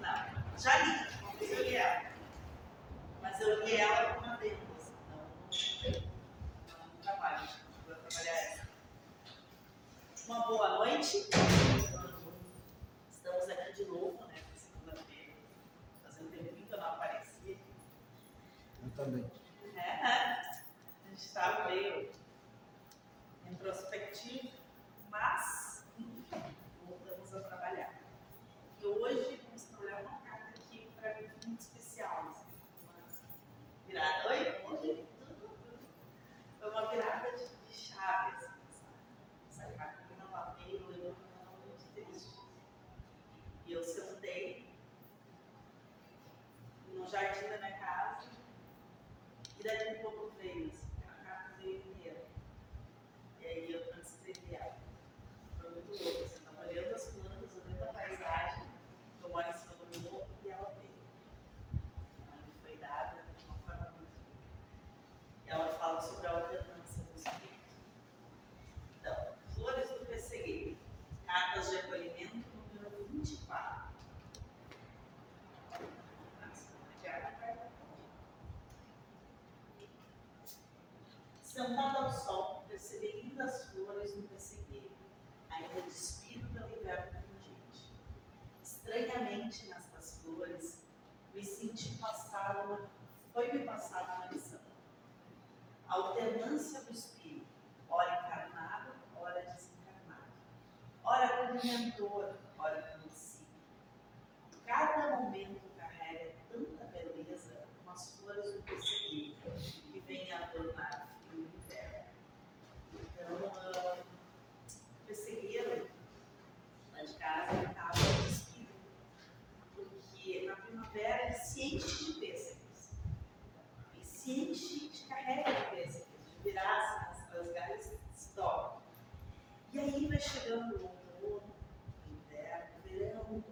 Não, já li, não fiz eu li ela. Mas eu li ela com uma deles. Então, não trabalho, vou trabalhar essa. Uma boa noite. Estamos aqui de novo, né? Segunda-feira. Fazendo tempo que eu não aparecia. Eu também. É, a gente estava meio introspectivo, mas, enfim, voltamos a trabalhar. E hoje vamos trabalhar uma carta aqui para mim muito especial. assim, Uma virada. Oi? Oi? Foi uma virada de, de chave, assim, sabe? Essa carta que não lavei, eu lembro que ela estava muito triste. E eu sentei no jardim da minha casa e daqui um pouco veio, assim, a carta veio inteira. E aí eu transcrevi ela. Foi muito louco, assim, tava olhando as plantas, olhando a paisagem, eu moro em cima do morro e ela veio. Ela me foi dada de uma forma muito linda. E ela fala sobre a alternância do espírito. Então, Flores do Pessegueiro, cartas de acolhimento número 24. Nossa, que é a carta. Sentado ao sol, percebi lindas flores no pessegueiro, ainda despido pelo inverno pungente. Estranhamente, nestas flores, me senti passar uma, foi me passada uma lição. A alternância do espírito, ora encarnado, ora desencarnado. Ora como mentor, ora como discípulo. Cada momento carrega tanta beleza como as flores do pessegueiro, que vêm adornar o frio do inverno. Então, ah, o pessegueiro, lá de casa, ele estava despido, porque na primavera ele se enche de pêssegos. Ele se enche de carrega de pêssegos, de viraças, as galhas se dobram. E aí vai chegando o outono, inverno, verão,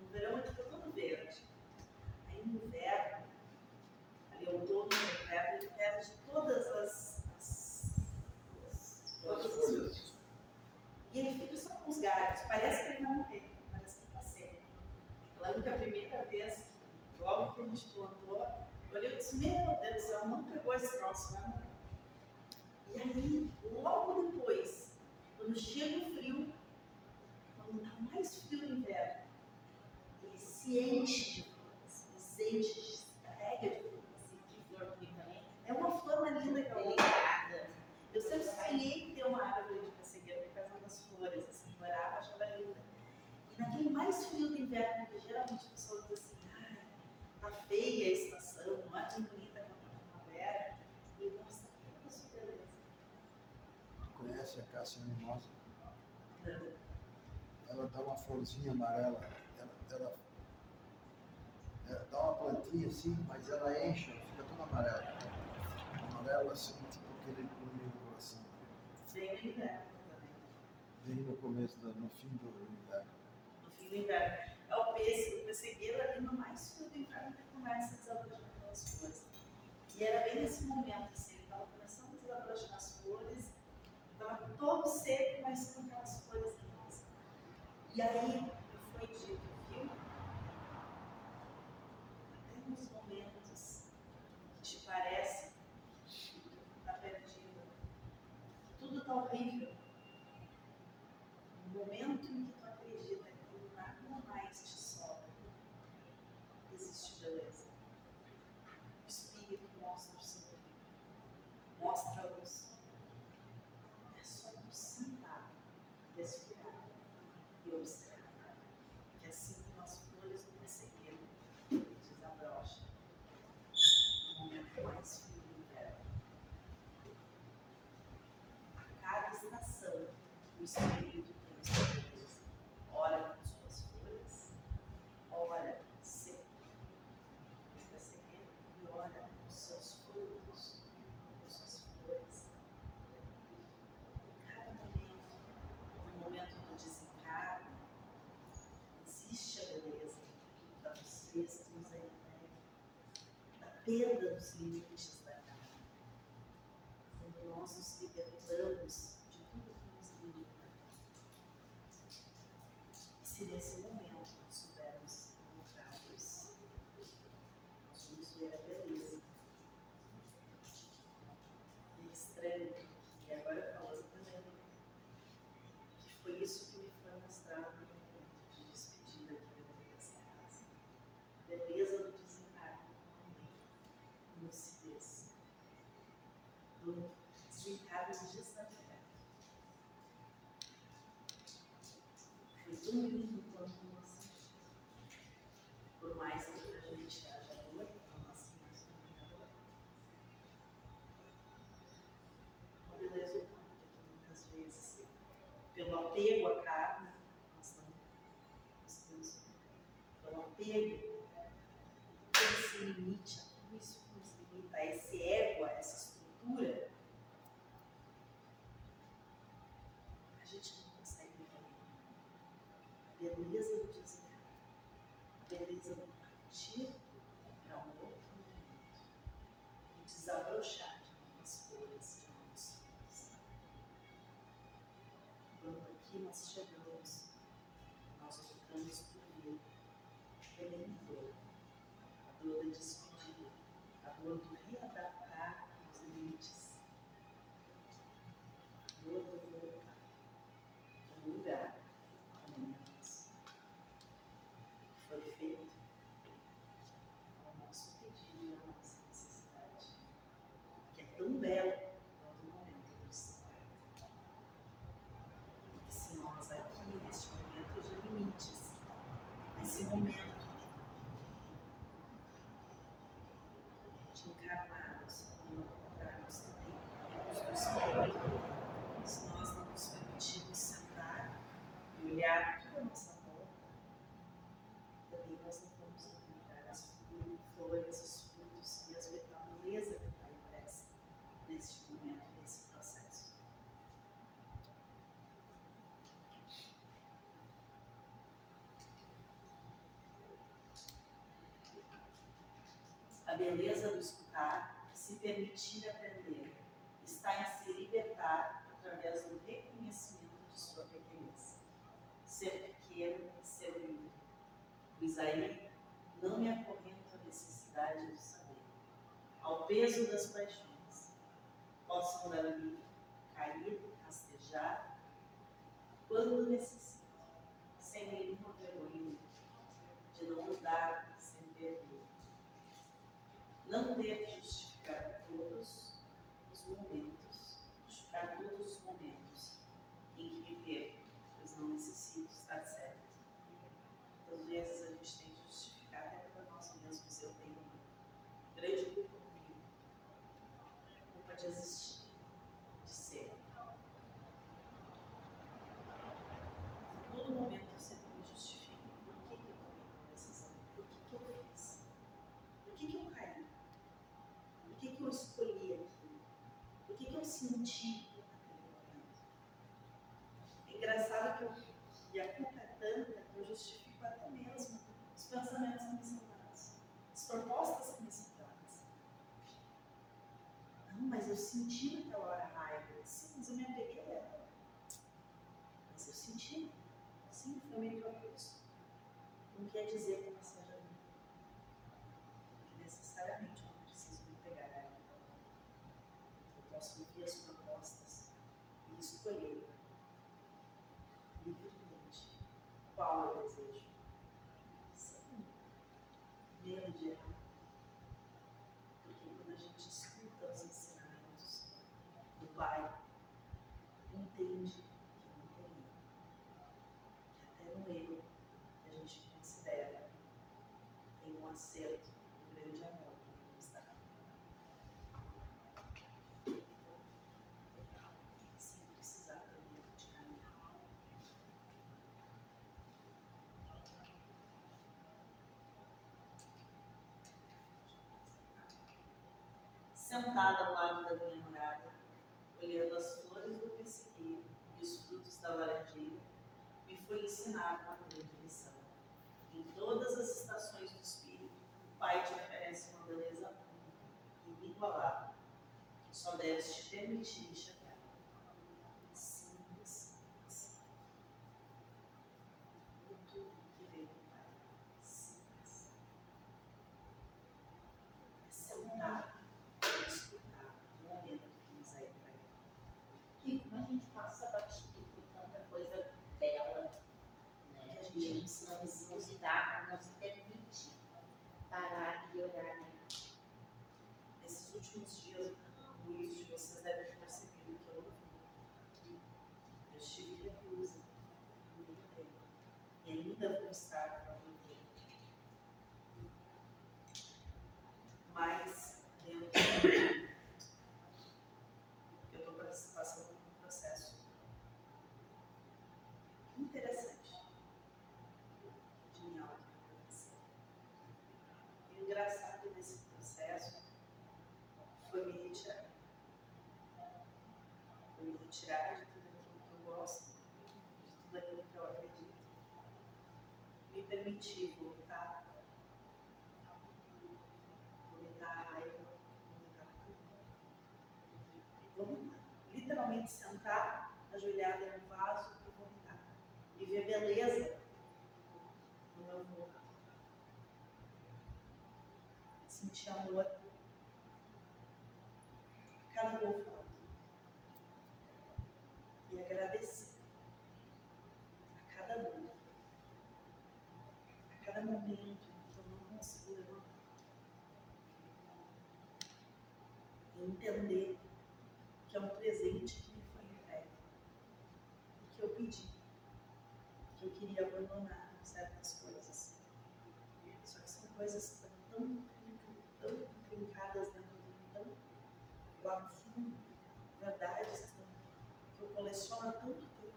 no verão ele fica todo verde. Aí no inverno, ali outono no inverno, ele perde todas as, as, as todas as. E ele fica só com os galhos, parece que ele não tem, parece que está seco. Eu lembro que a primeira vez, logo que a gente plantou, eu olhei e disse, meu Deus do céu, não pegou esse troço, né? E aí, quando chega o frio, quando está mais frio no inverno, ele se enche de flores, ele se enche, se carrega de flores, que flor bonita. É uma flor linda. Delicada. Eu sempre sonhei ter uma árvore de pessegueiro por causa das flores, assim, morava, achava linda. E naquele mais frio do inverno, geralmente as pessoas dizem assim, ai, tá feia a estação, não é tão bonita quanto a primavera, e nossa, que coisa beleza. Conhece a Cássia Mimosa? Ela dá uma florzinha amarela. Ela, ela, ela dá uma plantinha assim, mas ela enche, ela fica toda amarela. Amarela assim, tipo aquele do coração. Bem no inverno também. Bem no começo, do, no fim do inverno. no fim do inverno. É o pêssego, o pessegueiro ali no mais frio do inverno que começa a desabrochar aquelas flores. E era bem nesse momento, assim, ele estava começando a desabrochar as flores, estava todo seco, mas com aquelas lindas. E aí foi dito, viu? Até nos momentos que te parece que tu está perdido, que tudo está horrível, no momento em que tu acredita que nada mais te sobra, existe beleza. O Espírito mostra o seu brilho, mostra a luz. É só tu sentar, respirar e observar. Que assim como as flores do pessegueiro desabrocham no momento mais frio do inverno. A cada estação, o Espírito tem a sua beleza. Ora com suas folhas, ora seco, fica sequeiro, e ora com seus frutos, com suas flores. Em cada momento, no momento do desencarno, existe a beleza da vocês que nos é entregue, da perda dos limites da carne. Quando nós nos libertamos encarnados e encontrarmos também os do espírito, se nós não nos permitirmos sentar e olhar toda a nossa volta, também nós não vamos encontrar as flores, os frutos e as a beleza que está impressa neste momento, nesse processo. A beleza do escutar, se permitir aprender, está em se libertar através do reconhecimento de sua pequenez. Ser pequeno e ser lindo. O Isaí não me acorrento à necessidade de saber, ao peso das paixões. Posso dali cair, rastejar, quando necessito, sem nenhuma vergonha de não mudar sem perder. Não ter que justificar todos os momentos, justificar todos os momentos em que viver, pois não necessito estar certo. Às vezes a gente tem que justificar até para nós mesmos. Eu tenho uma grande culpa comigo, culpa de existir, de ser. Em todo momento eu sempre me justifico. Por que, que eu tomei uma decisão? Por que, que eu fiz? Por que, que eu caí? Por que, que eu escolhi aquilo? Por momento? É engraçado que, eu, que a culpa é tanta que eu justifico até mesmo os pensamentos que me são dados, as propostas que me são dadas. Não, mas eu senti naquela hora raiva. Sim, mas eu me apeguei a ela. Mas eu senti. Sim, foi meio propósito. Não quer dizer que não seja. Que necessariamente eu não preciso me pegar a ela. Eu posso ouvir as propostas e escolher livremente qual eu desejo. Sem medo de errar. Porque quando a gente escuta os ensinamentos do Pai, entende que não tem erro. Que até no erro que a gente considera tem um acerto, um grande amor que nos dá. Sem precisar ter medo de caminhar. Sentada ao lado da minha morada, olhando as flores do pessegueiro e os frutos da laranjeira, me foi ensinada uma grande lição. Em todas as estações do espírito, o Pai te oferece uma beleza única, inigualável, que só deves te permitir enxergar. beleza, sentir amor cada louvado e agradecer a cada um. a cada momento que eu não consigo levantar. Entender coisas que estão tão, tão na dentro de tão né, o absurdo, verdades que, que eu coleciono há tanto tempo.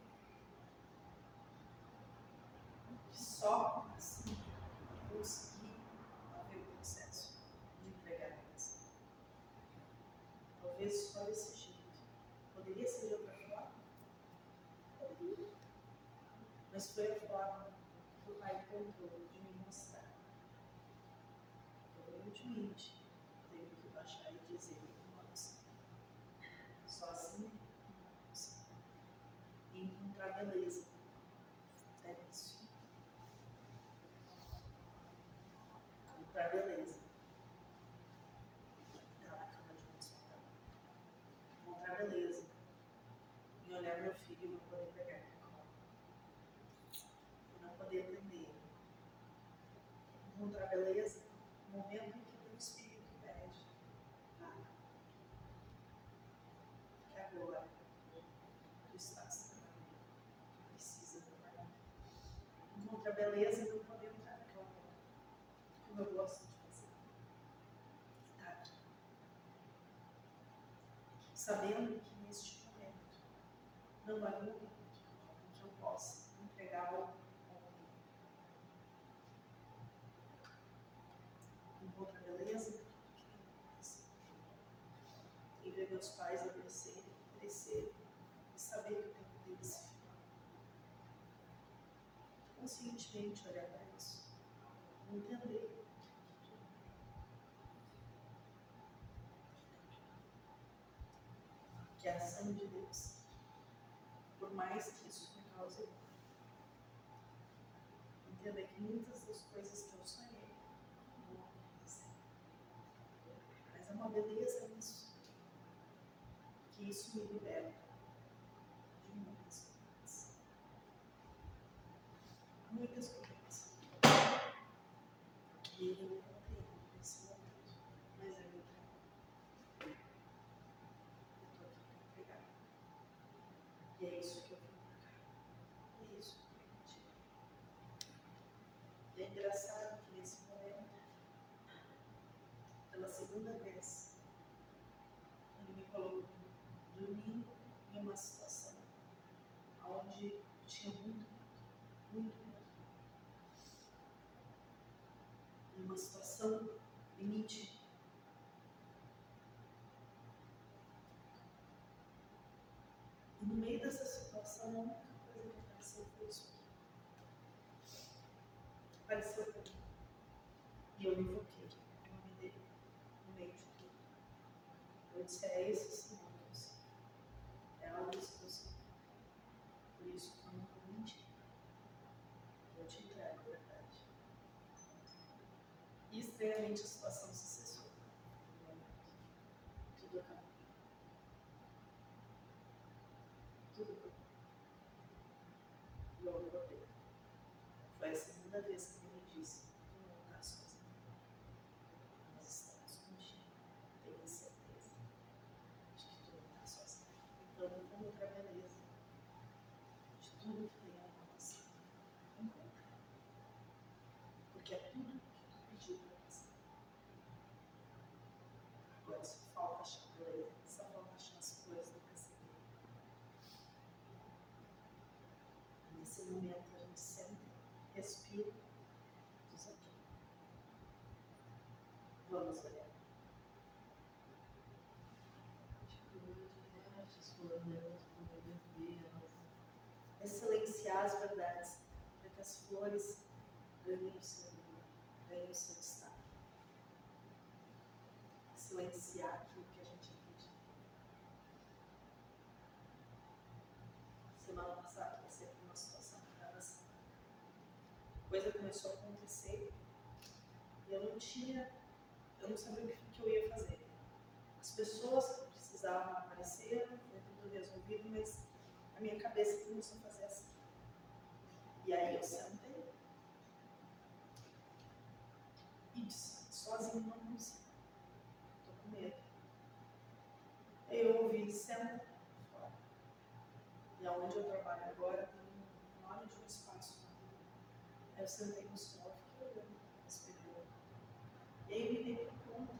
Que só assim eu consegui haver o processo de entregar elas. Talvez só desse jeito. Poderia ser de outra forma? Poderia. Mas foi a forma que o Pai encontrou. sabendo que neste momento não há nuvem tipo que eu possa entregar ao Encontra beleza e ver meus pais adoecerem, crescerem e saber que o tempo deles se Conscientemente olhar para isso, entender de Deus. Por mais que isso me cause dor. Entenda que muitas das coisas que eu sonhei não acontecem. Mas é uma beleza nisso. Que isso me libera. Ganhem o seu ganhem o seu destaque. Silenciar aquilo que a gente acredita. Semana passada passei por uma situação que estava assim. Coisa começou a acontecer e eu não tinha, eu não sabia o que, que eu ia fazer. As pessoas que precisavam apareceram, foi tudo resolvido, mas a minha cabeça começou a fazer assim. E aí eu sentei e disse, sozinho não consigo. Estou com medo. Aí eu ouvi, senta fora. E aonde eu trabalho agora tem um enorme de um espaço. Aí eu sentei no sol, fiquei olhando, respirando. E aí eu me dei conta.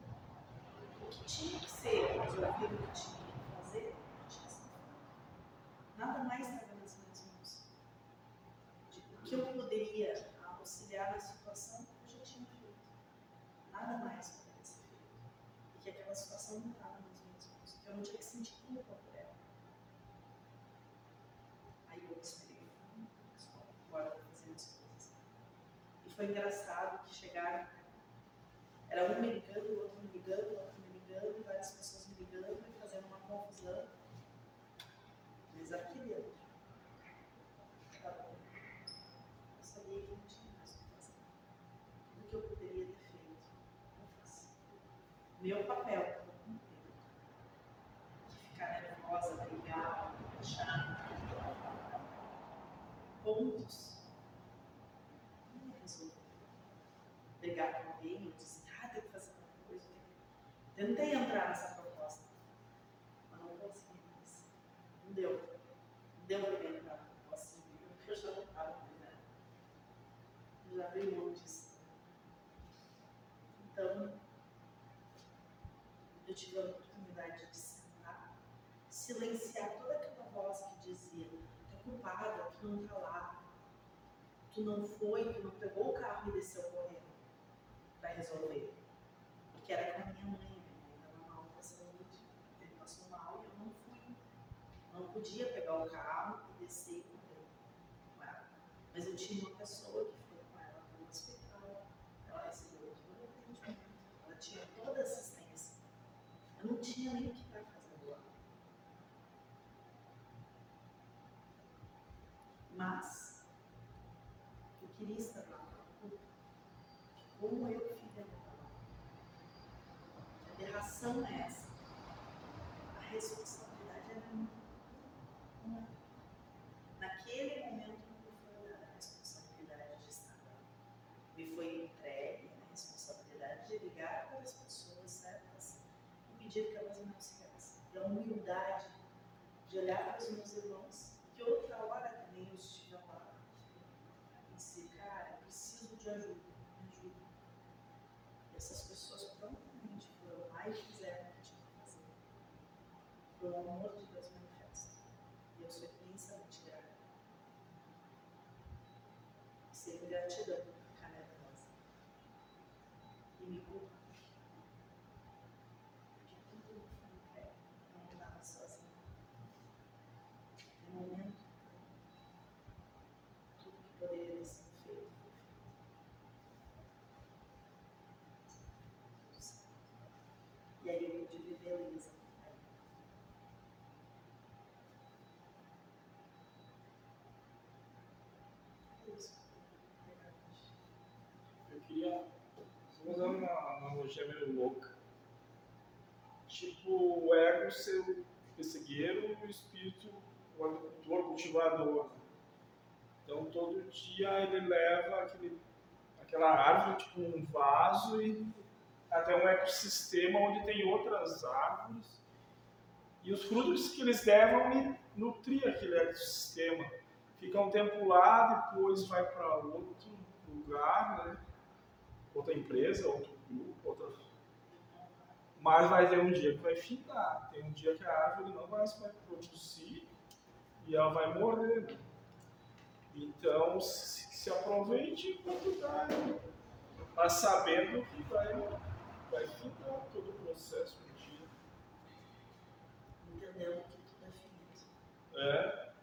O que tinha que ser resolvido, o que tinha que fazer, tinha sido feito. Nada mais estava nas minhas mãos. O que eu poderia auxiliar na situação, eu já tinha feito. Nada mais poderia ser feito. E que aquela situação não estava nas minhas mãos. Que eu não tinha que sentir culpa por ela. Aí eu respirei fundo, disse, "Bom, agora eu vou fazer as coisas. E foi engraçado que chegaram, era um me ligando, o outro me ligando, o outro me ligando, várias pessoas me ligando e fazendo uma confusão. Mas aqui dentro, tá bom. Eu sabia que não tinha mais o que fazer. Tudo que eu poderia ter feito, eu fiz. Meu papel, eu cumpri. Que ficar nervosa, brigar, achar pontos, não ia resolver. Brigar com alguém, eu disse, ah, tem que fazer alguma coisa. Tentei entrar nessa proposta, mas não consegui mais. Não deu. Não deu para entrar na proposta civil, porque eu já não estava né? Eu já abri mão disso. Então, eu tive a oportunidade de sentar, silenciar toda aquela voz que dizia: tu é culpada, tu não está lá, tu não foi, tu não pegou o carro e desceu correndo para resolver. Porque era com a minha mãe, minha mãe estava mal com a saúde, ele passou mal e eu não fui. Não podia pegar o carro e descer com ela. Mas eu tinha uma pessoa que foi com ela para o hospital, ela recebeu todo o atendimento, ela tinha toda a assistência. Eu não tinha nem o que estar fazendo lá. Mas eu queria estar lá. Como eu filha não Que aberração é essa? A responsabilidade alumnos uma analogia meio louca. Tipo, o ego ser o pessegueiro e o espírito o agricultor, cultivador. Então, Então todo dia ele leva aquele, aquela árvore, tipo um vaso e até um ecossistema onde tem outras árvores. E os frutos que eles levam nutrir aquele ecossistema. Fica um tempo lá, depois vai para outro lugar, né? Outra empresa, outro grupo, outra. Mas vai ter um dia que vai ficar. Tem um dia que a árvore não vai mais produzir e ela vai morrer. Então se, se aproveite enquanto dá. Né? Mas sabendo que vai, vai ficar todo o processo um dia. Entendendo que tudo é finito. É.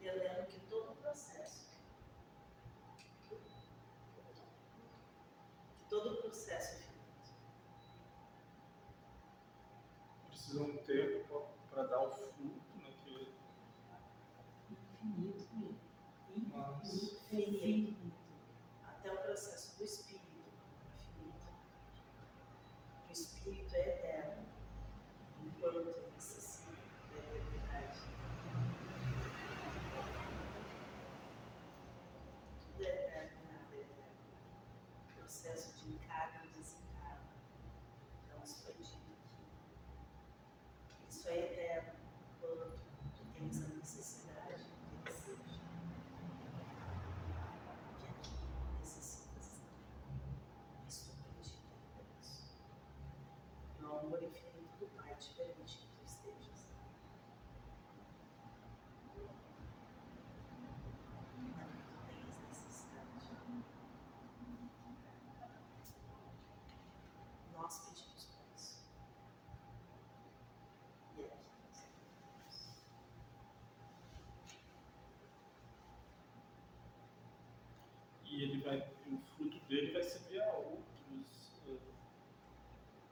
Entendendo que todo o processo. Que todo o processo é finito. Precisa um tempo para dar o fruto naquele. Infinito mesmo. Mas. Finito. Até o processo do espírito é finito. O espírito é eterno. Enquanto ele necessita da eternidade. Tudo é eterno, nada é eterno. O processo de encargo e desencargo. Então, isso foi dito aqui. Isso é eterno enquanto tu tens a necessidade que ele seja. Que aqui necessitas estar. Mas tu acredita nisso. E o amor infinito do Pai te permite que tu estejas. Mas tu tens necessidade. Nós pedimos por isso. E aqui nós pedimos. E ele vai, o dele vai servir a outros. eh,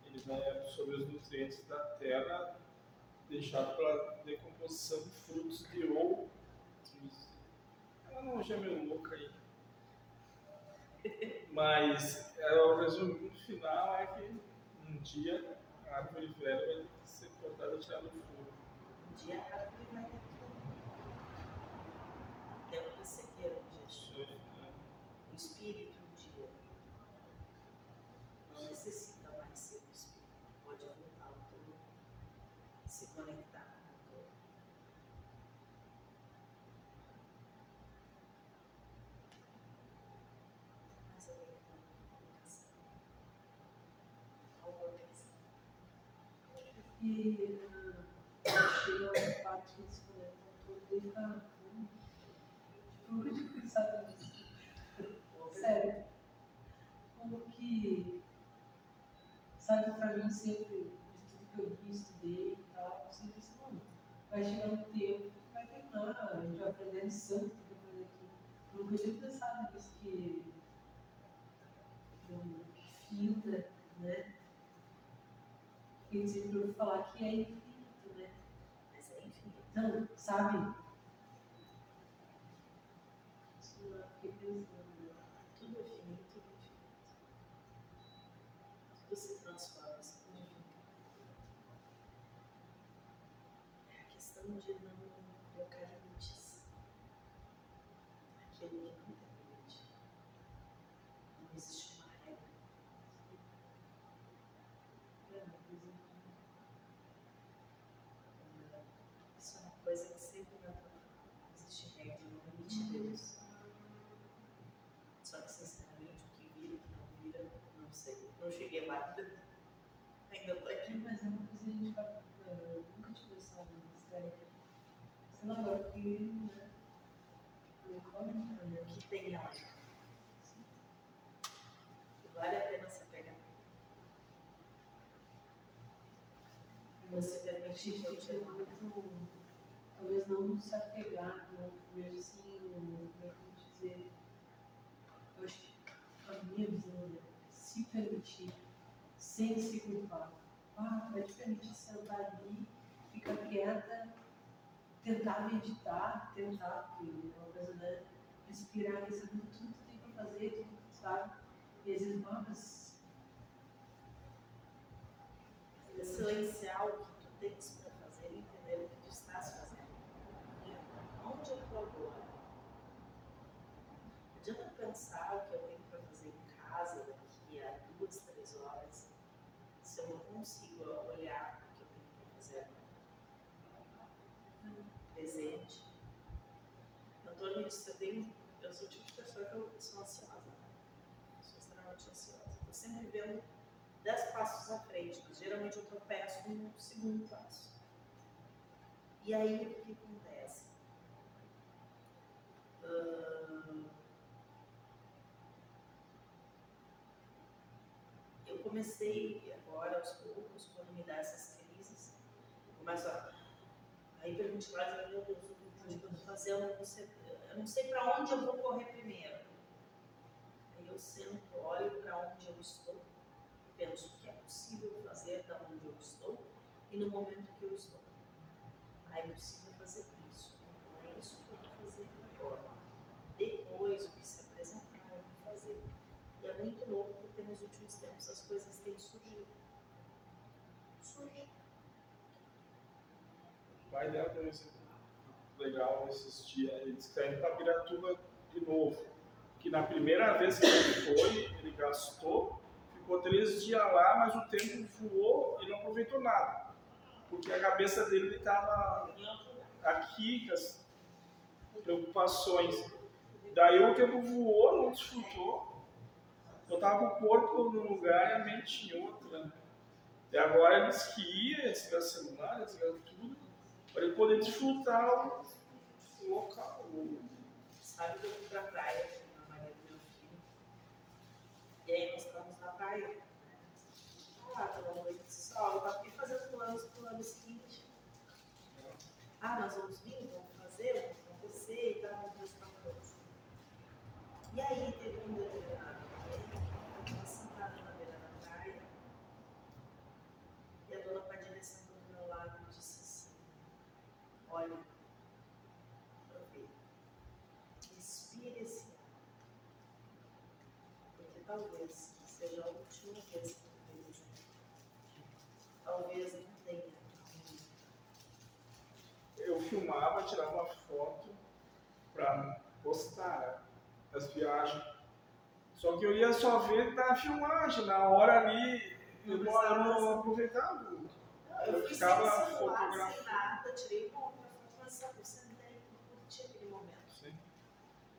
Ele vai absorver os nutrientes da terra, deixar para decomposição de frutos de outros. Ela não já é meio louca aí. Mas é, o resumo final é que um dia a árvore velha vai ser cortada e tirada do fogo. Um dia a árvore vai ter tudo. Até o persegueiro de Jesus. Isso aí, né? O espírito um dia não necessita mais ser o espírito. Pode voltar ao todo, se conectar com o todo. Mais alguém com comunicação? Alguma questão? E ah, achei a parte que eles comentam todo desde a. Tipo, eu tinha pensado nisso. Sério. Como que. Sabe, pra mim sempre, de tudo que eu vi, estudei e tal, sempre disse, mano, vai chegar um tempo que vai terminar, a gente vai aprender a lição que tem que aprender aqui. Eu nunca tinha pensado nisso que. que finda, né? Porque sempre ouvi falar que é infinito, né? Mas é infinito. Então, sabe? Isso eu fiquei pensando, né? Tudo é finito, tudo é infinito. Tudo se transforma, se modifica. É a questão de não colocar limites. Aquilo que não tem limite. Não existe uma regra. É, uma coisa Isso é uma coisa que sempre vai estar. Não existe regra, não limite Deus. Só que, sinceramente, o que vira, o que não vira, não. Não cheguei lá ainda. Ainda tô aqui. Mas é uma coisa que a gente vai. Eu nunca pensado nisso, sério. Sei lá, agora que. Né? Né? O que tem? Que vale a pena se pegar. Você A permitir gente que eu fica te amo. muito. Talvez não se apegar, não vejo assim, se permitir, sem se culpar. Ah, vai te permitir sentar ali, ficar quieta, tentar meditar, tentar, porque é uma coisa, né? Respirar, receber tudo que tem pra fazer, tudo que sabe. E às vezes, ah, Silenciar o que tu tens para fazer e entender o que tu estás fazendo. Onde eu estou agora? pensar o que eu tenho para fazer em casa daqui a duas, três horas, se eu não consigo olhar o que eu tenho para fazer presente. Antônio disse, eu tenho, eu sou o tipo de pessoa que eu sou ansiosa. Eu sou extremamente ansiosa. Estou sempre vendo dez passos à frente, mas geralmente eu tropeço no segundo passo. E aí o que acontece? Ahn, eu comecei agora aos poucos, quando me dá essas crises, começo a, a hiperventilar, dizer, meu Deus, o que eu? Eu não sei, sei para onde eu vou correr primeiro. Aí eu sento, olho para onde eu estou, penso o que é possível fazer da onde eu estou e no momento que eu estou. Aí eu preciso fazer isso. Então é isso que eu vou fazer agora. Depois, o que se apresentar, eu vou fazer. E é muito louco porque nos últimos tempos as coisas têm surgido. Dela tem um exemplo legal dias. Ele está para Piratuba de novo. Que na primeira vez que ele foi, ele gastou, ficou três dias lá, mas o tempo voou e não aproveitou nada. Porque a cabeça dele estava aqui com as preocupações. Daí o tempo voou, não desfrutou. Eu estava o corpo num lugar e a mente em outra. E agora ele disse que ia, desligar o celular, desligar tudo, para ele poder desfrutar o, o local. o- Sabe que eu fui pra praia com a Maria do meu filho. E aí nós estamos na praia. né? Ah, tomando banho de sol, eu tava aqui fazendo planos pro ano seguinte. Ah, nós vamos vir, vamos fazer, vamos acontecer e tal, vamos fazer tal coisa. E aí teve um determinado momento, eu estava sentada na beira da praia, e a dona Padilha sentou do meu lado e disse assim, olha, aproveita, respire esse ar, porque talvez seja a última vez que eu vejo. Talvez não tenha. Eu filmava, tirava uma foto para postar as viagens. Só que eu ia só ver na filmagem, na hora ali, eu não, eu não aproveitava. Eu Eu fui ficava fotografando. sem nada, tirei uma foto, mas eu sentei e curti aquele momento. Sim.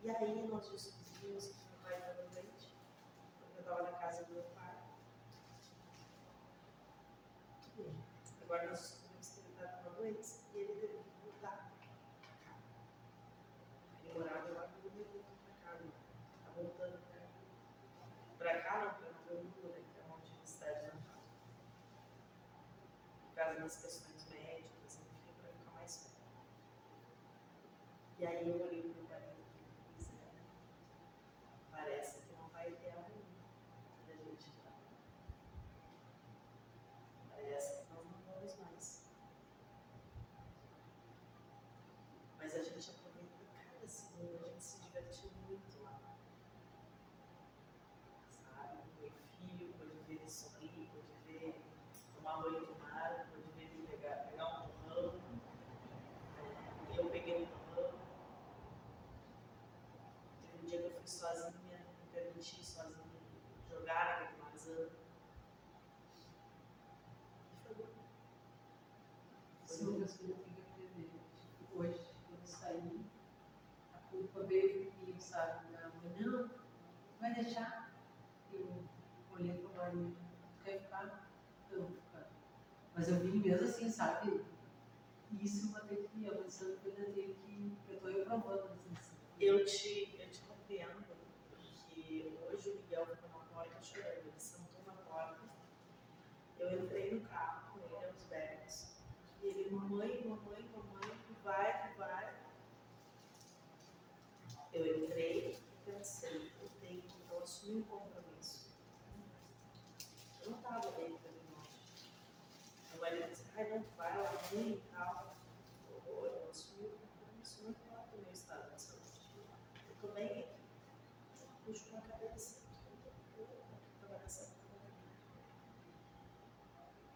E aí nós descobrimos que meu pai estava doente, porque eu estava na casa do meu pai. Agora nós descobrimos que ele estava doença e ele teve que voltar para cá. Ele morava lá no Rio voltou para cá, né? tá voltando para cá. Para cá não, para Novo Hamburgo, né, que é onde a cidade natal. Por causa das questões médicas, enfim, para ficar mais perto. E aí eu olhei para o meu marido e disse, é, parece que não vai ter amanhã da gente estar. Parece que nós não vamos mais. Mas a gente aproveita cada segundo, a gente se divertiu muito lá. Sabe? Meu filho pôde ver ele sorrir, pôde ver ele tomar banho de mar, pôde ver ele pegar, pegar um torrão. É, Eu peguei um torrão. Teve um dia que eu fui sozinha, me permiti sozinha jogar naquele marzão. E foi bom. São coisas que eu tenho que aprender. Tipo, hoje, quando saí, a culpa veio comigo, sabe? Não, não, vai deixar. Eu olhei para o marido, tu quer ficar? Eu vou ficar. Mas eu vim mesmo assim, sabe? Isso eu vou ter que ir avançando, porque eu tenho que. Eu estou reprovando, assim. assim. Eu te, eu te compreendo, porque hoje o Miguel ficou na porta chorando, ele sentou na porta, eu entrei no carro com ele aos berros, e ele, mamãe, mamãe, mamãe, tu vai, tu vai. Eu entrei e pensei, eu tenho que eu assumi um compromisso. Eu não estava bem para mim hoje. Meu marido disse, ai não, vai, ela é ruim e tal. Eu, eu assumi o compromisso, não importa o meu estado de saúde. Eu tô bem, puxo com a cabeça. Tava nessa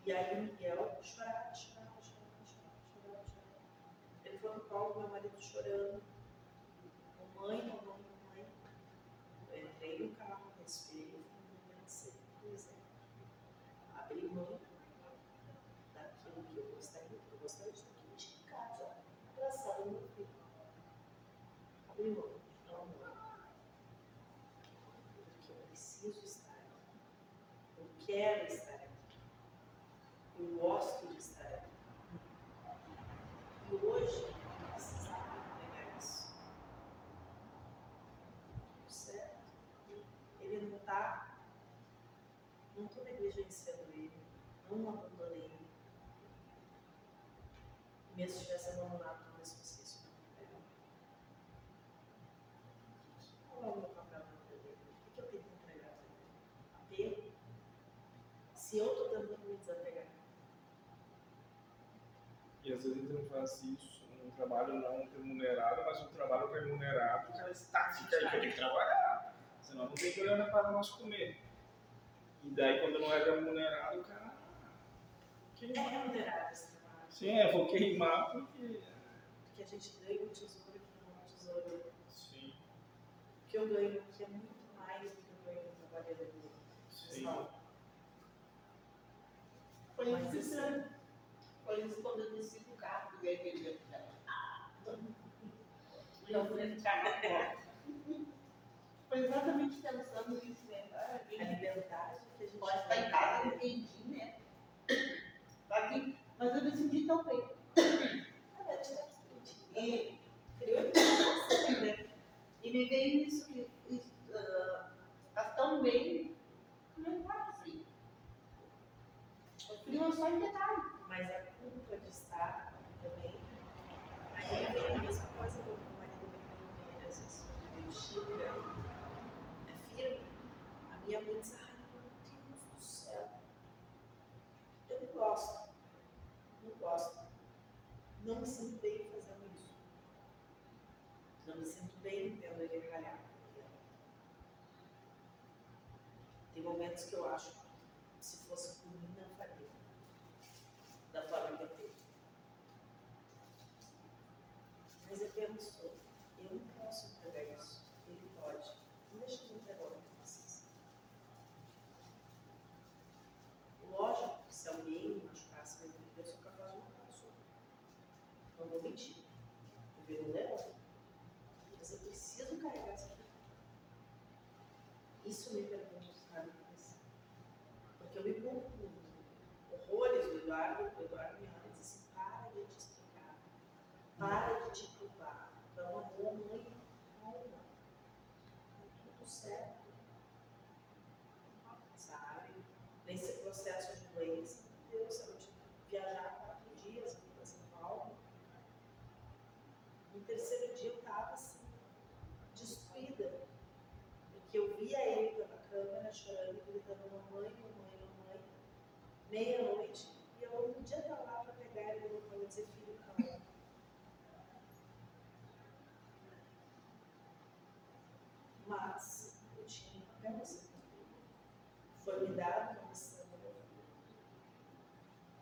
E aí o Miguel chorava, chorava, chorava, chorava, chorava, chorava. Ele foi no colo do meu marido chorando. Mamãe, mamãe, mamãe. preciso estar aqui. Eu quero estar aqui. Eu gosto de estar aqui. E hoje eu precisava pegar isso. Certo? Ele não está. Não estou negligenciando ele. Não abandonei ele. Mesmo se tivesse abandonado, talvez fosse isso. Qual é o meu papel vida dele? O que eu tenho que entregar para? Apego? Se eu estou tentando me desapegar. E às vezes não faz isso num trabalho não remunerado, mas um trabalho remunerado, o cara está, fica aí que tenho que trabalhar. Senão não tem grana para nós comer. E daí quando não é remunerado, o cara. É Queimar. remunerado esse trabalho. Sim, é, vou queimar porque. Porque a gente ganha um tesouro que não é um tesouro. Sim, O que eu ganho aqui é muito mais do que eu ganho no trabalho dele. sim. Foi isso, foi isso quando eu desci do carro do igreja. E eu fui ficar na porta. Foi exatamente pensando nisso. Ah, a liberdade que a gente Pode estar em casa, eu entendi, né? Tá aqui, mas eu me senti tão bem. E, e me veio isso que está tão bem, não é assim. Eu queria só em detalhe. Mas a culpa de estar também. Aí vem a mesma coisa do marido brincando às vezes meio xícara. É firme. A minha mãe diz, ai meu Deus do céu. Eu não gosto. Não gosto. Não me sinto bem fazendo isso. Não me sinto bem vendo ele ralhar. Tem momentos que eu acho que se fosse por mim não faria da eu tenho. Mas eu penso, eu não posso entregar isso. Ele pode. Não deixa eu entregar o que precisa. Lógico que se alguém me machucasse na vida, eu sou capaz de matar a pessoa. Não vou mentir. Eu viro um leão. Mas eu preciso carregar essa vida. Isso me pergunta, sabe? Porque eu me culpo muito horrores do Eduardo, o Eduardo me olha e diz assim, para de te explicar, para de te culpar. Então, amor, mãe, calma, tá tudo certo. Sabe? Nesse processo de doença, Deus, eu tive que viajar quatro dias aqui para São Paulo. No terceiro dia eu estava assim, destruída. Porque eu via ele pela câmera chorando, gritando, mamãe, mamãe, mamãe meia-noite e eu não podia estar lá para pegar ele no colo e dizer, filho, calma. Mas eu tinha um papel nessa vida. Foi me dado uma missão da minha vida.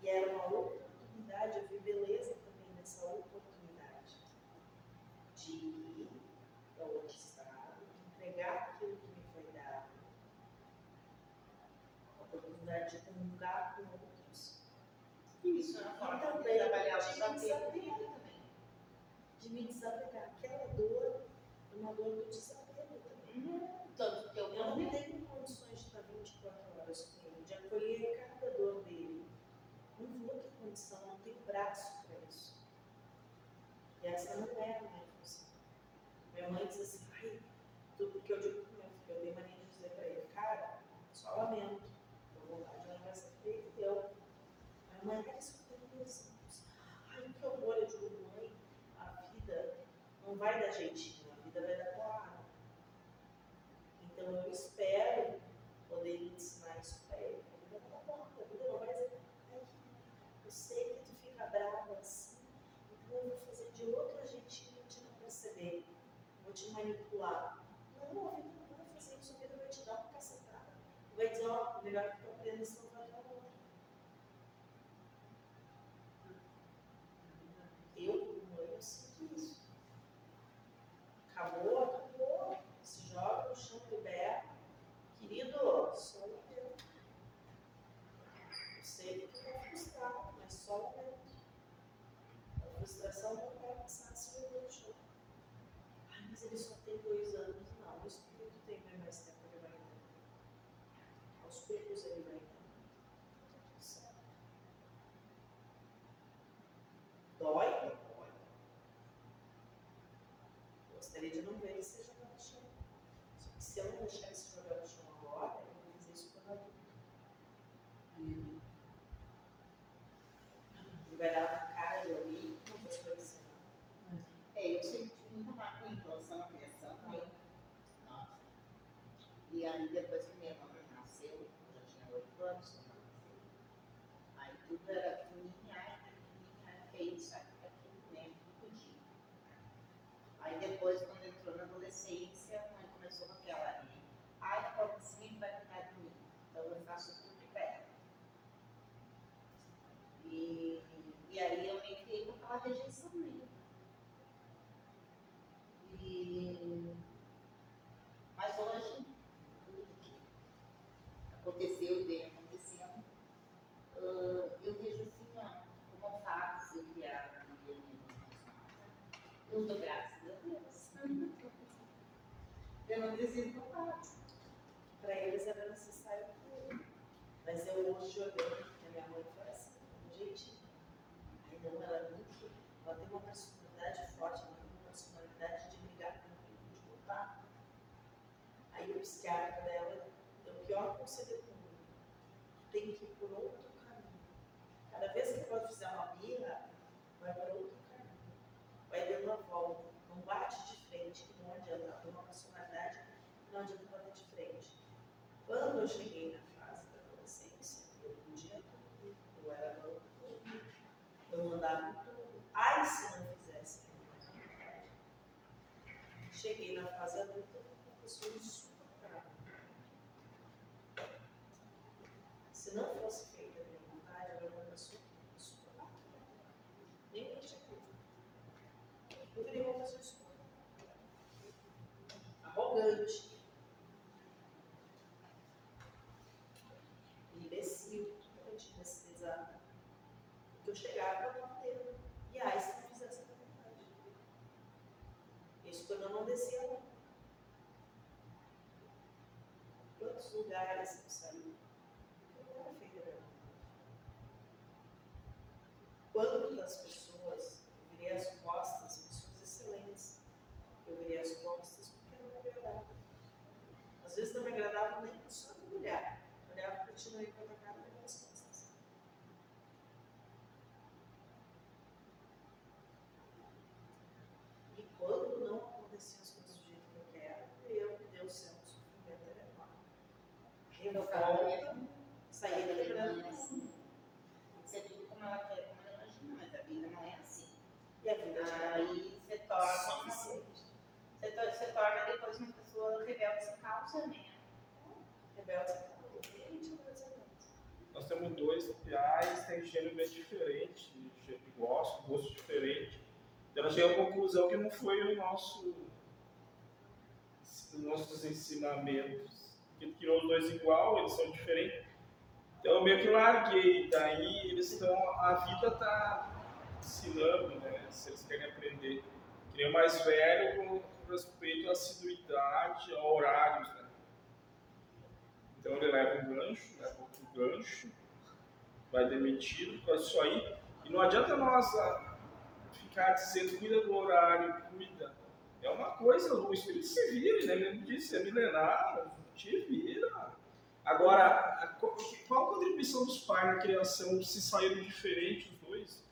E era uma oportunidade, eu vi beleza também nessa oportunidade de ir para outro estado, de entregar aquilo que me foi dado a oportunidade de comungar com outros. Isso é uma E forma de também trabalhar o de me desapego desapegar. também. De me desapegar. Aquela dor é uma dor do desapego também. Tanto que eu Eu não não tenho condições de estar 24 horas com ele, de acolher cada dor dele. Não vou ter condição, não tenho braço para isso. E essa não é a minha função. Minha mãe diz assim, ai, tudo porque eu digo pro meu filho, eu dei mania de dizer para ele, cara, só lamento, tua vontade não vai ser feita, eu. Minha mãe, é isso que eu tenho exemplos. Ai, que horror, eu digo, mãe, a vida não vai dar jeitinho, a vida vai dar porrada. Então eu espero poder ensinar isso para ele. A vida não vai dar porrada, a vida não vai dizer, ai, eu sei que tu fica brava assim, então eu vou fazer de outro jeitinho para te não perceber. Vou te manipular. Não, Se não fosse feita a minha vontade, eu era uma pessoa insuportável. Nem eu tinha Eu virei uma pessoa insuportável. Arrogante. imbecil, totalmente. Porque eu chegava no roteiro. E aí, se não fizesse a vontade. Isso quando eu não descia a mão. Quantos lugares eu saí? Eu não era feita da minha vontade. Quantas pessoas eu virei as costas, pessoas excelentes. Eu virei as costas porque não me agradava. Às vezes não me agradava nem só do olhar. Olhava para ti, não ia para tua cara, virei as costas. E quando não aconteciam as coisas do jeito que eu quero, eu, Deus céu, o sofrimento era enorme. No caso da minha Revolta, saía da vida não é liderança. assim. Isso é tudo como ela quer, como ela imagina, mas a vida não é assim. E a vida já Aí você torna, suficiente. você, to- você torna depois uma pessoa rebelde sem causa, né? Rebelde, eu tenho 22 anos. Nós temos dois piais, tem gênero bem diferente, gênero de gosto, gosto diferente. Então, ela chegou à conclusão que não foi o nosso, os nossos ensinamentos. Que criou os dois igual, eles são diferentes. Então, eu meio que larguei. Daí, eles estão, a vida está ensinando, né? Se eles querem aprender. Que nem o mais velho com respeito à assiduidade, a horários, né? Então ele leva um gancho, leva outro gancho, vai demitido por disso aí. E não adianta nós ah, ficar dizendo cuida do horário, cuida. É uma coisa, o espírito se vira, né? Ele disse, é milenar, te vira. Agora, qual a contribuição dos pais na criação se saíram diferentes os dois?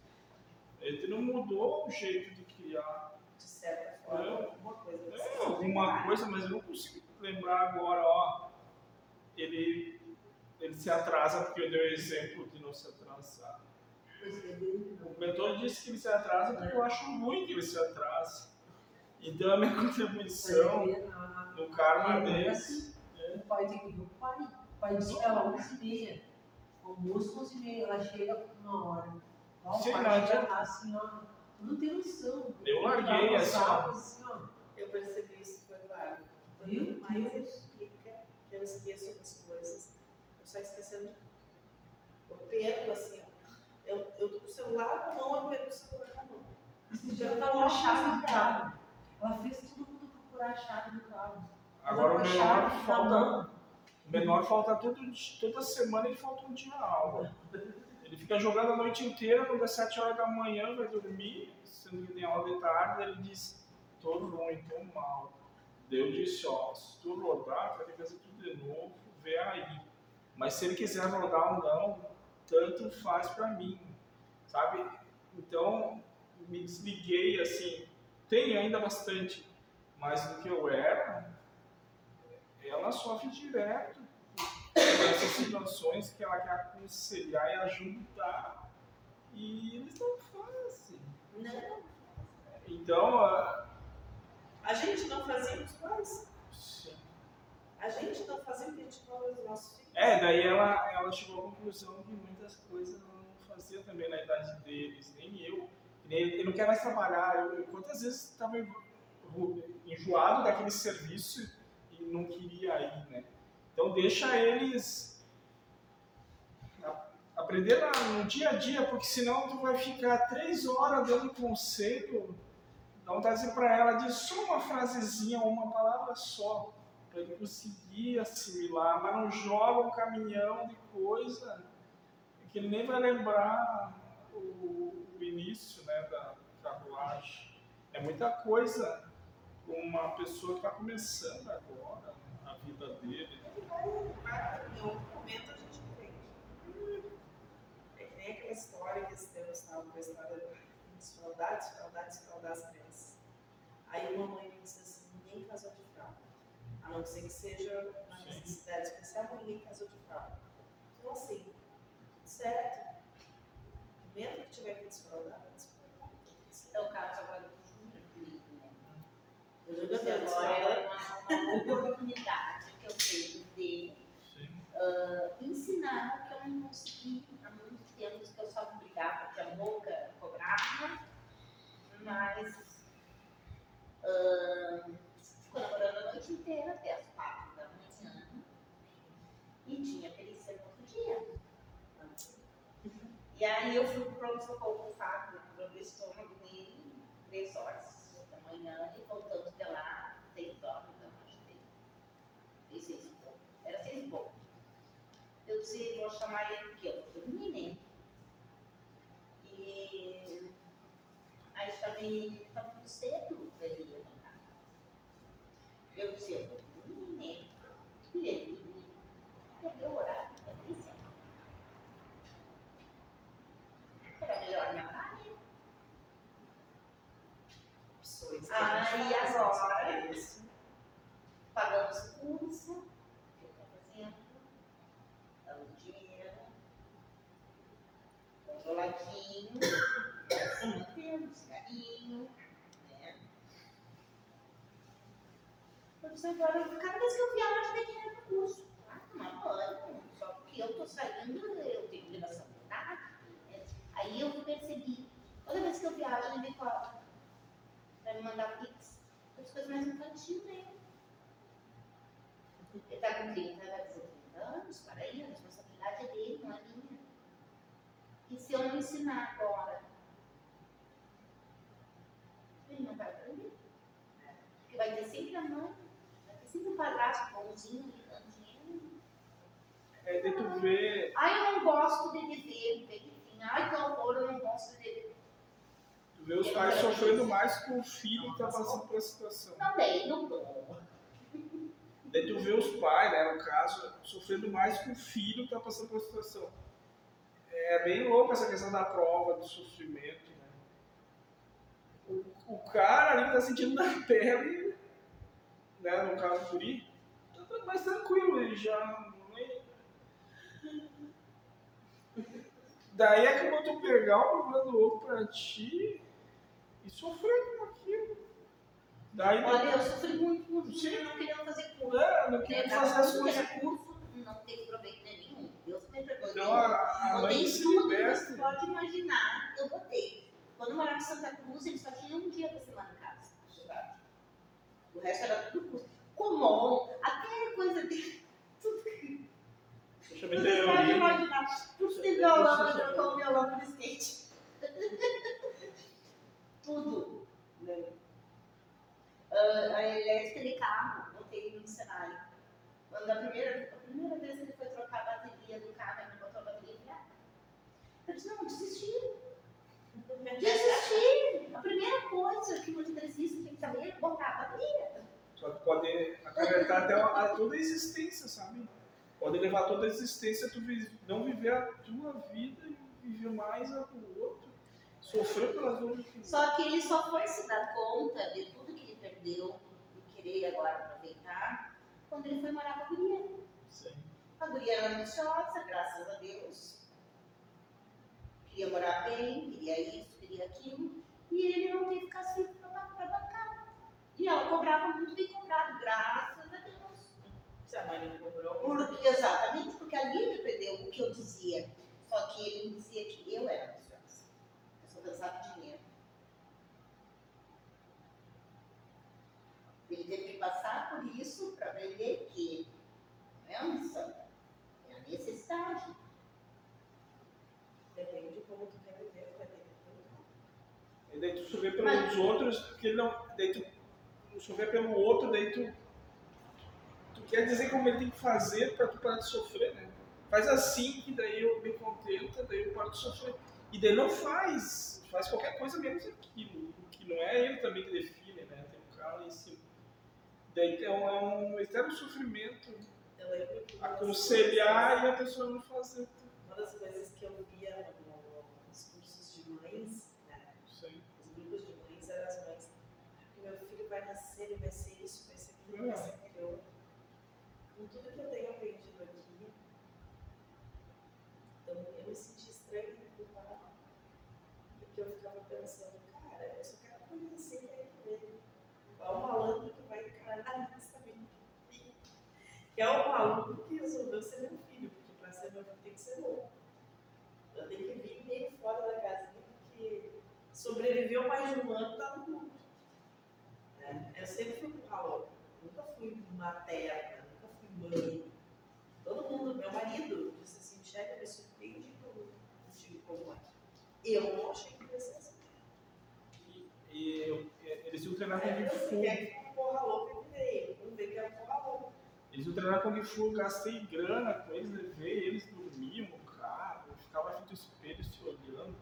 Ele não mudou o jeito de criar. De certa forma, É. alguma coisa. É, alguma coisa, mas eu não consigo lembrar agora, ó. Ele, ele se atrasa porque eu dei o exemplo de não se atrasar. O mentor disse que ele se atrasa porque eu acho ruim que ele se atrase. Então a minha contribuição no karma dele. O pai tem que o pai. O pai diz ela 11 e meia. Almoço 11 e meia. Ela chega uma hora. Ó, Sim, pai não chega adianta. assim, ó. Não tem noção. Eu larguei, Ela assim, ó. assim. Eu percebi isso foi claro. Meu Quanto mais explica, que eu esqueço as coisas, eu só esquecendo de Eu perco assim. Eu, eu tô com o celular na mão, eu perco o celular na mão. Esse dia ela tava a chave do carro. Ela fez todo mundo procurar a chave do carro. Agora o menor chave na falta. O menor falta todo, toda semana ele falta um dia a aula. Ele fica jogando a noite inteira, quando é 7 horas da manhã vai dormir, sendo que tem aula de tarde, ele diz, tô ruim, tô mal. Eu disse, ó, se tu rodar, vai ter que fazer tudo de novo, vê aí. Mas se ele quiser rodar ou não, tanto faz pra mim, sabe? Então, me desliguei, assim, tenho ainda bastante, mas do que eu era, ela sofre direto essas situações que ela quer aconselhar e ajudar. E eles não fazem. Não, Então, a- a gente não fazia os pais. A gente não fazia o que a gente falou dos nossos filhos. É, daí ela, ela chegou à conclusão que muitas coisas não fazia também na idade deles, nem eu. Nem ele não quer mais trabalhar. Eu, eu quantas vezes estava enjoado daquele serviço e não queria ir, né? Então deixa eles aprender no dia a dia, porque senão tu vai ficar três horas dando conselho. Dá vontade de pra ela, diz só uma frasezinha, uma palavra só para ele conseguir assimilar, mas não joga um caminhão de coisa que ele nem vai lembrar o, o início né, da carruagem. É muita coisa uma pessoa que está começando agora a vida dele. né? Em algum momento a gente entende. É que nem aquela história que esse tempo estava com a história dos fraldados, fraldados, fraldar as crianças. Aí uma mãe me disse assim, ninguém casou de fralda. A não ser que seja uma necessidade especial, mas ninguém casou de fralda. Então assim, certo. No momento que tiver que desfraldar. É o caso agora do Júnior né? O Júnior Felipe, agora é uma, oportunidade que eu tenho de ah, ensinar o que eu não consegui há muitos tempos que eu só brigava, porque a boca cobrava, mas ah, ficou namorando a noite inteira até as quatro da manhã e tinha perícia no outro dia. E aí eu fui pro pronto-socorro com o Fábio, dando estômago nele, três horas da manhã, e voltamos de lá, seis horas da dele. E seis e pouco. Era seis e pouco. Eu disse, vou chamar ele porque eu vou dormir, né? E aí chamei ele, estava muito cedo pra ele levantar. Eu disse, eu vou dormir, né? E ele dormiu. Peguei o horário da polícia. Era melhor minha mãe. Opções que Ah, a gente e faz, agora? é isso. Pagamos o curso, que eu estou fazendo, dando dinheiro, controladinho, mantendo cigarrinho, né? Agora, cada vez que eu viajo, tem no curso. Ah, tomar banho, só porque eu estou saindo, eu tenho obrigação de dar. né? Aí eu percebi, toda vez que eu viajo, ele cobra para me mandar pix. As coisas mais infantis, né? Ele está com 30, vai fazer 30 anos, para aí, a responsabilidade é dele, não é minha. E se eu não ensinar agora, ele não vai aprender. Porque vai ter sempre a mãe, vai ter sempre o padrasto bonzinho, dinheiro. É de tu ver, Ai, eu não gosto de dever, enfim. Ai, que horror, eu não gosto de dever. tu vê os pais sofrendo mais com o filho que está passando por essa situação. Também, não dou. Daí tu vê os pais, né, no caso, sofrendo mais com o filho que está passando por essa situação. É bem louco essa questão da prova, do sofrimento, né? O, o cara ali que tá sentindo na pele, né, no caso do guri, tá mais tranquilo, ele já... Daí é que eu vou tu pegar o problema do outro pra ti e sofrer com aquilo. Daí Olha, eu sofri muito com Sim. não queria fazer curso. É, não queria fazer as coisas. curso, não tem proveito nenhum. Deus me perdoe. Então a, a Botei tudo que você pode imaginar, eu botei. Quando eu morava em Santa Cruz, eles só tinham um dia da semana. O resto era tudo curso. Comum, até coisa de. Tudo que Deixa eu me imaginar. Tudo de violão, eu trocou o violão por skate. tudo. né? Ah, a elétrica de carro, botei no cenário. Quando a primeira, a primeira vez que ele foi trocar a bateria do carro, ele botou a bateria virada. Eu disse, não, desisti. Desisti. A primeira coisa que um eletricista tem que saber é botar a que pode acarretar até a, toda a existência, sabe? Pode levar toda a existência tu não viver a tua vida e viver mais a do outro. Sofrer pelas que Só que ele só foi se dar conta de tudo que ele perdeu e querer agora aproveitar quando ele foi morar com a guria. Sim. A guria era ambiciosa, graças a Deus. Queria morar bem, queria isso, queria aquilo. E ele não teve cacife para bancar. E ela cobrava muito bem cobrado, graças a Deus. Se a mãe não cobrou, Porque, exatamente, porque ali dependeu o que eu dizia. Só que ele dizia que eu era ambiciosa. Eu só pensava em dinheiro. Ele teve que passar por isso para aprender que não é a ambição, é a necessidade. depende de como tu quer viver, vai ter que cuidar. E daí tu sofrer pelos Mas- outros, porque ele não. Daí tu sofrer pelo outro, daí tu. Tu quer dizer como ele tem que fazer pra tu parar de sofrer, né? Faz assim que daí eu me contenta, daí eu paro de sofrer. E daí não faz. Faz qualquer coisa menos aquilo. Que não é ele também que define, né? Tem um cara lá em cima. Daí é um, é um eterno sofrimento aconselhar e a pessoa não fazer. Uma das coisas que eu via no- nos cursos de mães, né, Isso aí. os grupos de mães, eram as mães. "Ah, Meu filho vai nascer, ele vai ser isso, Com tudo que eu tenho aprendido aqui, eu, eu me senti estranha e culpada. Porque eu ficava pensando, cara, eu só quero conhecer ele. Qual o malandro que vai encarar nessa vida? Que é o maluco que resolveu ser meu filho, porque para ser meu filho tem que ser louco. Eu tenho que vir meio fora da casinha, porque sobreviveu mais de um ano tá no mundo. Né? Eu sempre fui louca. Nunca fui materna, nunca fui mãe. Todo mundo, meu marido, disse assim, Michelle, me surpreende como contigo como é. Eu não achei que ia ser assim. E, e eu- eles iam treinar É, Kung você Fu. uma porra louca que veio. Vamos ver que é uma porra louca. Eles iam treinar Kung Fu, gastei grana com eles, levei eles dormiam no carro, eu ficava frente ao espelho se olhando.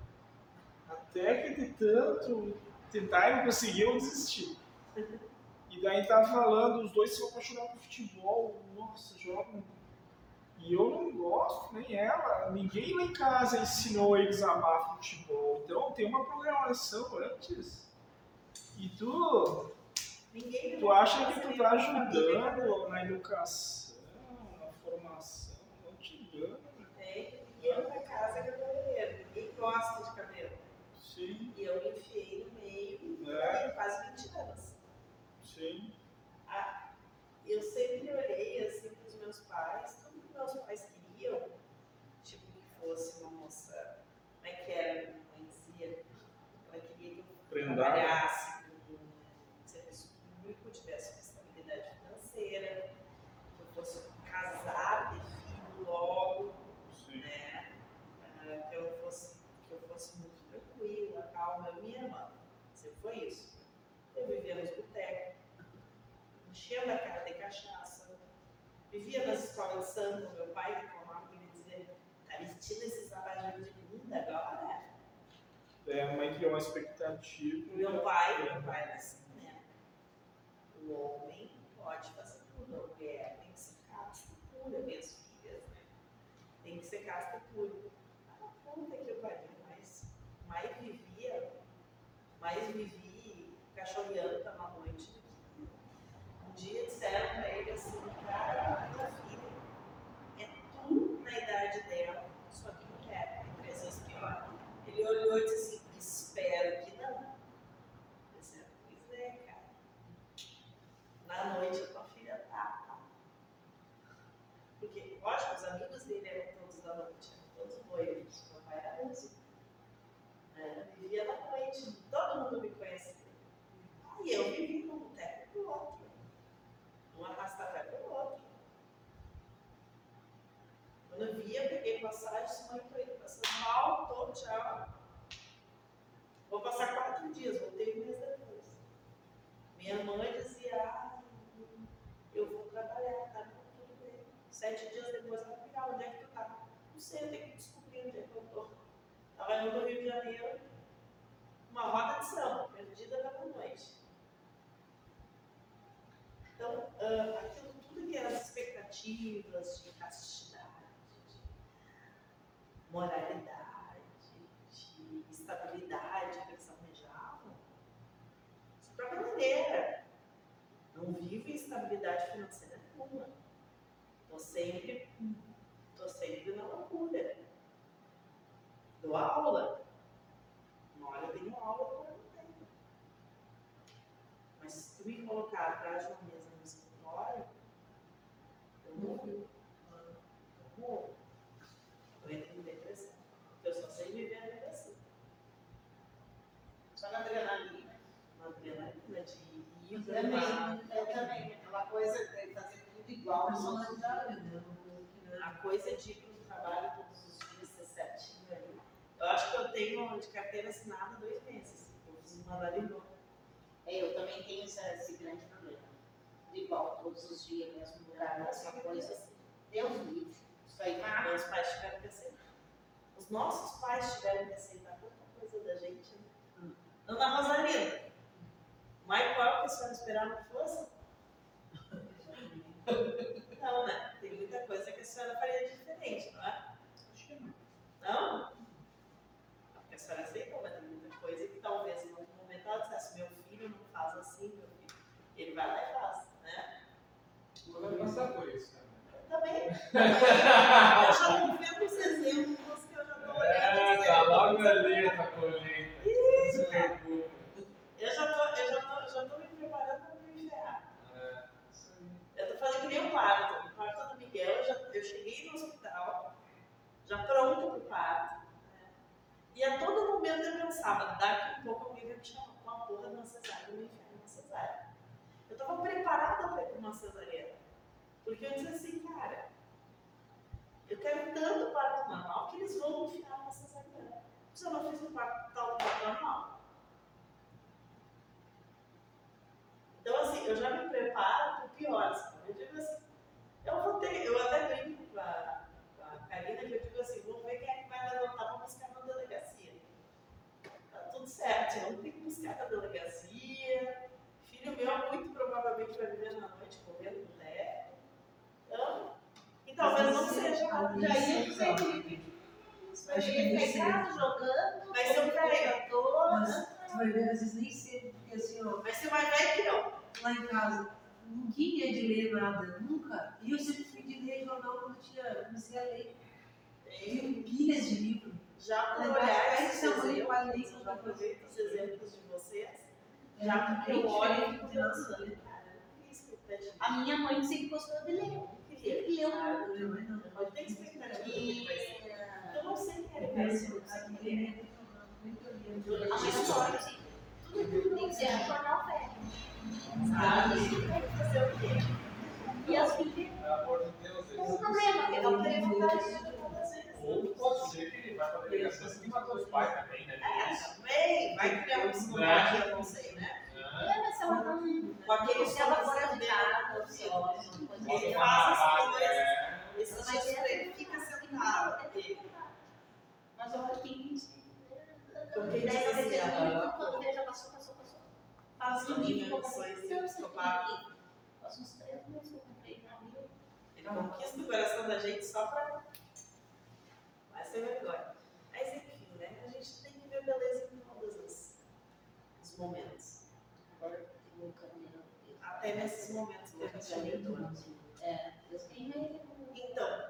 Até que de tanto tentar e não conseguir, eu desisti. E daí tava falando, os dois se apaixonaram por futebol, nossa, jogam. E eu não gosto, nem ela. Ninguém lá em casa ensinou eles a amar futebol. Então tem uma programação antes. E tu Ninguém Tu acha que tu tá ajudando na educação, na formação, não te engana. né? Tem, ninguém na casa é cabeleireiro. Ninguém gosta de cabelo. Sim, E eu me enfiei no meio É. quase 20 anos. sim. Eu sempre olhei assim para os meus pais, tudo que meus pais queriam, tipo que fosse uma moça, como é que era, mãe dizia, ela queria que eu Prendar. trabalhasse com um serviço público, tivesse uma estabilidade financeira, que eu fosse casar, ter filho logo, Sim. né? Ah, que eu fosse que eu fosse muito tranquila, calma, minha irmã. Sempre foi isso. Eu vivia nos botecos, enchendo a cara vivia nas escolas de samba, meu pai reclamava que ele dizia, tá vestindo esses abajures de linda agora? É, a mãe criou uma expectativa. Meu pai, meu pai era assim, né? O homem pode fazer tudo, a mulher tem que ser casta e pura, minhas filhas, né? Tem que ser casta e pura. Ah, puta que eu pariu, mas mais vivia, mais vivi cachorreando Personalidade, né? É- a coisa de ir para o trabalho todos os dias, ser certinho ali. Eu acho que eu tenho de carteira assinada dois meses. Eu preciso mandar de novo. É, eu também tenho esse, esse grande problema. Igual, todos os dias, mesmo lugar, mesma coisa. Deus me livre. Isso aí, ah, Meus pais tiveram que aceitar. Os nossos pais tiveram que aceitar tanta coisa da gente. Né? Dona Rosalina, Michael, que a senhora esperava que fosse? Não, né? Tem muita coisa que a senhora faria diferente, não é? Acho que não. Não? Porque a senhora aceitou, mas tem muita coisa que talvez em outro momento ela dissesse, meu filho não faz assim, meu filho. Ele vai lá e faz, né? Vai passar por isso, né? Eu também. Eu já estou vendo os exemplos que eu já estou olhando. É, tá logo ali, tá colheita. Se preocupa. Eu já tô, eu já tô, já tô me preparando para me enfiar. É, isso aí. Eu tô fazendo que nem o parto. O parto do Miguel, eu, já, eu cheguei no hospital, já pronto pro parto. né? E a todo momento eu pensava, daqui a pouco alguém vai me chamar com uma porra de uma cesárea, eu me enfiar numa cesárea. Eu tava preparada para ir para uma cesariana. Porque eu disse assim, cara, eu quero tanto parto normal que eles vão me enfiar numa cesariana. Se eu não fiz um parto tal normal. Então, assim, eu já me preparo para o pior. Sabe? Eu digo assim, eu vou ter, eu até brinco com a, com a Karina, que eu digo assim, vamos ver quem é que vai levantar para buscar na delegacia. Tá tudo certo, eu não tenho que buscar na delegacia. Filho meu, muito provavelmente vai viver na noite correndo teto. Então, e talvez não seja nada Acho que ele nem fica em casa jogando, Vai ser um tu vai ver, às vezes nem sempre, porque assim, ó, Vai ser mais velho que eu. lá em casa, ninguém é de ler nada, nunca. E eu sempre fui de ler jornal quando eu tinha, comecei a ler. Tenho pilhas de livro. Já por Legal, olhar esses ler exemplos, eu já aproveito os exemplos de vocês. É, Já porque eu olho e eu queria expectativa. A minha mãe sempre gostou de ler. Eu E eu não, não. Pode ter expectativa do que vai ser. E Eu Eu é vai penso, ser, eu é. muito livro. a minha assim, tudo tem que ser jornal velho. Sabe? Fazer o quê? E as filhas, Pelo amor de Deus, com um eles- problema, Eu não queria vontade de fazer Ou pode ser que ele vai pra delegacia assim que matou os pais também, né? É, Isso. também, vai criar um psicologia, eu não sei, né? É. É, mas ela não. Com aquele Se ela som for dele, ajudada, ansiosa, uma coisa Ele assim. faz Ah, essas coisas. é. Pra ele fica sentado. Ele Mas eu acho que Porque Daí diz eu assim, vejo, ah, quando vejo, passou, passou, Não, isso psicopata. Faz uns três meses que eu comprei na minha. Ele conquista o coração da gente só pra. Vai ser vergonha. Mas enfim, né? A gente tem que ver beleza em todos os, os momentos. Tem um caminho. Até nesses momentos que a gente lidou. É, Deus tem. Então,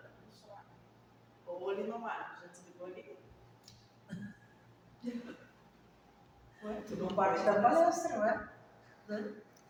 o olho no mar. Já desligou ali? Ué, Tu não parte da palestra, não é?